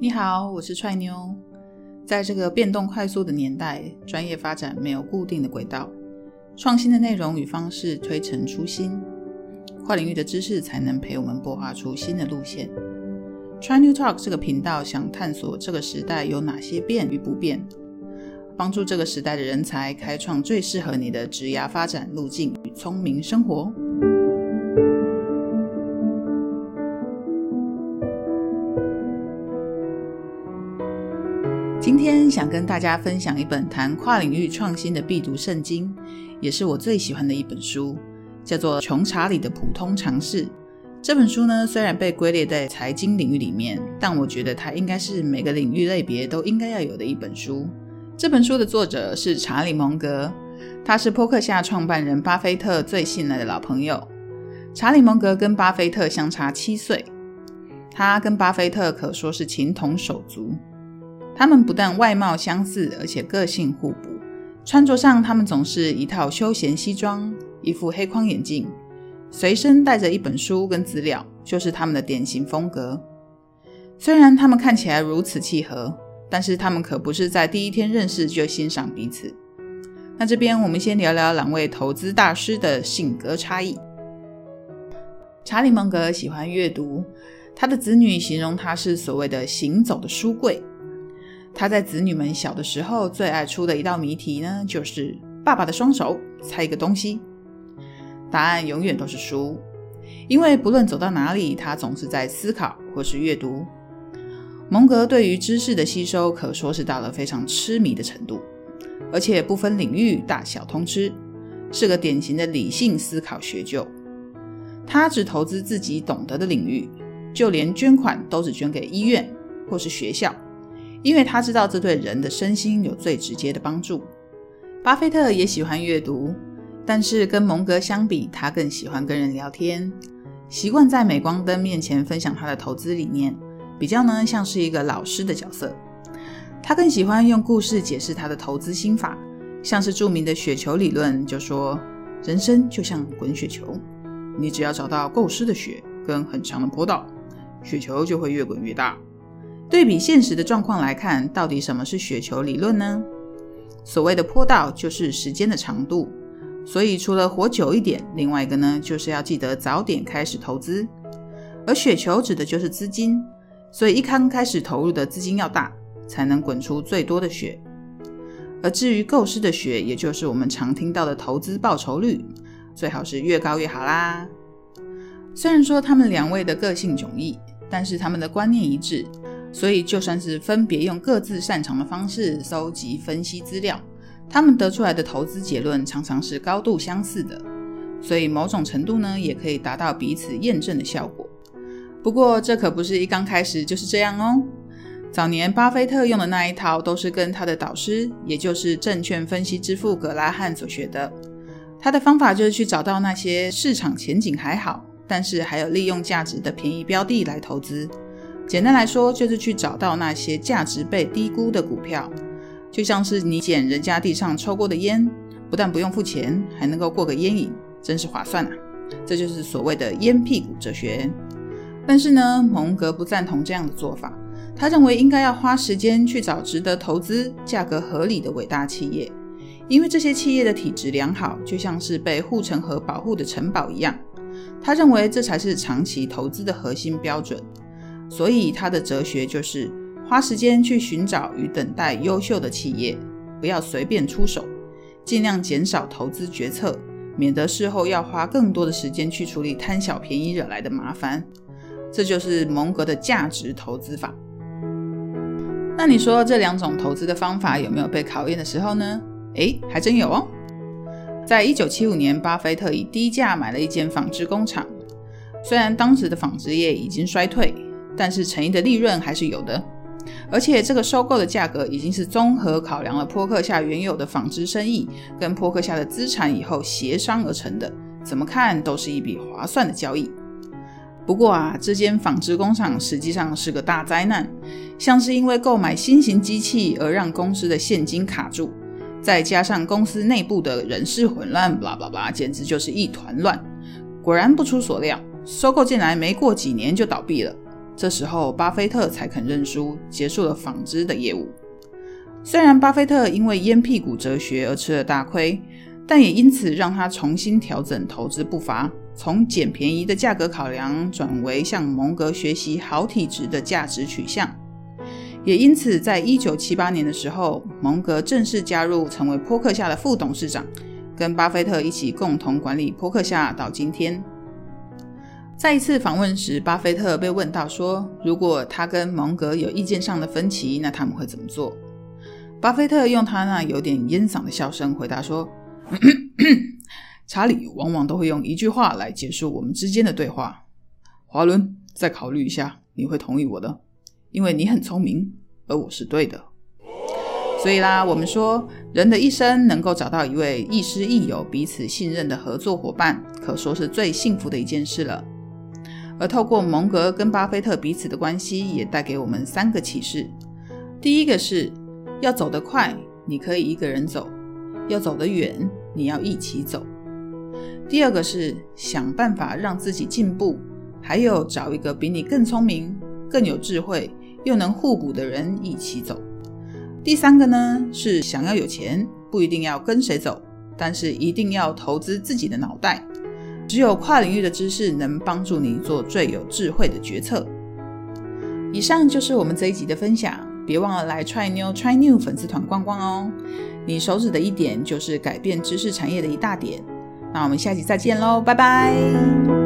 你好，我是踹妞。在这个变动快速的年代，专业发展没有固定的轨道，创新的内容与方式推陈出新，跨领域的知识才能陪我们擘画出新的路线。Try New Talk 这个频道想探索这个时代有哪些变与不变，帮助这个时代的人才开创最适合你的职涯发展路径与聪明生活。今天想跟大家分享一本谈跨领域创新的必读圣经，也是我最喜欢的一本书，叫做《穷查理的普通常识》。这本书呢，虽然被归列在财经领域里面，但我觉得它应该是每个领域类别都应该要有的一本书。这本书的作者是查理·蒙格，他是波克夏创办人巴菲特最信赖的老朋友。查理·蒙格跟巴菲特相差七岁，他跟巴菲特可说是情同手足。他们不但外貌相似，而且个性互补。穿着上，他们总是一套休闲西装，一副黑框眼镜，随身带着一本书跟资料，就是他们的典型风格。虽然他们看起来如此契合，但是他们可不是在第一天认识就欣赏彼此。那这边我们先聊聊两位投资大师的性格差异。查理·蒙格喜欢阅读，他的子女形容他是所谓的“行走的书柜”。他在子女们小的时候最爱出的一道谜题呢，就是爸爸的双手猜一个东西，答案永远都是书，因为不论走到哪里，他总是在思考或是阅读。蒙格对于知识的吸收可说是到了非常痴迷的程度，而且不分领域大小通吃，是个典型的理性思考学究。他只投资自己懂得的领域，就连捐款都只捐给医院或是学校。因为他知道这对人的身心有最直接的帮助。巴菲特也喜欢阅读，但是跟蒙格相比，他更喜欢跟人聊天，习惯在镁光灯面前分享他的投资理念，比较呢像是一个老师的角色。他更喜欢用故事解释他的投资心法，像是著名的雪球理论，就说人生就像滚雪球，你只要找到够湿的雪跟很长的坡道，雪球就会越滚越大。对比现实的状况来看，到底什么是雪球理论呢？所谓的坡道就是时间的长度，所以除了活久一点，另外一个呢，就是要记得早点开始投资。而雪球指的就是资金，所以一刚开始投入的资金要大，才能滚出最多的雪。而至于够湿的雪，也就是我们常听到的投资报酬率，最好是越高越好啦。虽然说他们两位的个性迥异，但是他们的观念一致。所以，就算是分别用各自擅长的方式搜集分析资料，他们得出来的投资结论常常是高度相似的。所以，某种程度呢，也可以达到彼此验证的效果。不过，这可不是一刚开始就是这样哦。早年巴菲特用的那一套，都是跟他的导师，也就是证券分析之父格拉汉所学的。他的方法就是去找到那些市场前景还好，但是还有利用价值的便宜标的来投资。简单来说，就是去找到那些价值被低估的股票，就像是你捡人家地上抽过的烟，不但不用付钱，还能够过个烟瘾，真是划算啊！这就是所谓的“烟屁股”哲学。但是呢，蒙格不赞同这样的做法，他认为应该要花时间去找值得投资、价格合理的伟大企业，因为这些企业的体质良好，就像是被护城河保护的城堡一样。他认为这才是长期投资的核心标准。所以他的哲学就是花时间去寻找与等待优秀的企业，不要随便出手，尽量减少投资决策，免得事后要花更多的时间去处理贪小便宜惹来的麻烦。这就是蒙格的价值投资法。那你说这两种投资的方法有没有被考验的时候呢？诶，还真有哦。在一九七五年，巴菲特以低价买了一间纺织工厂，虽然当时的纺织业已经衰退。但是诚意的利润还是有的，而且这个收购的价格已经是综合考量了坡克夏原有的纺织生意跟坡克夏的资产以后协商而成的，怎么看都是一笔划算的交易。不过啊，这间纺织工厂实际上是个大灾难，像是因为购买新型机器而让公司的现金卡住，再加上公司内部的人事混乱，巴拉巴拉，简直就是一团乱。果然不出所料，收购进来没过几年就倒闭了。这时候巴菲特才肯认输，结束了纺织的业务。虽然巴菲特因为烟屁股哲学而吃了大亏，但也因此让他重新调整投资步伐，从捡便宜的价格考量转为向蒙格学习好体质的价值取向。也因此，在一九七八年的时候，蒙格正式加入，成为波克夏的副董事长，跟巴菲特一起共同管理波克夏到今天。在一次访问时，巴菲特被问到说：“如果他跟蒙格有意见上的分歧，那他们会怎么做？”巴菲特用他那有点烟嗓的笑声回答说：“ 查理往往都会用一句话来结束我们之间的对话。华伦，再考虑一下，你会同意我的，因为你很聪明，而我是对的。所以啦，我们说，人的一生能够找到一位亦师亦友、彼此信任的合作伙伴，可说是最幸福的一件事了。而透过蒙格跟巴菲特彼此的关系，也带给我们三个启示：第一个是。要走得快，你可以一个人走；要走得远，你要一起走。第二个是想办法让自己进步，还有找一个比你更聪明、更有智慧又能互补的人一起走。第三个呢是想要有钱，不一定要跟谁走，但是一定要投资自己的脑袋。只有跨领域的知识能帮助你做最有智慧的决策。以上就是我们这一集的分享。别忘了来 Try New Try New 粉丝团逛逛哦！你手指的一点就是改变知识产业的一大点。那我们下集再见喽，拜拜！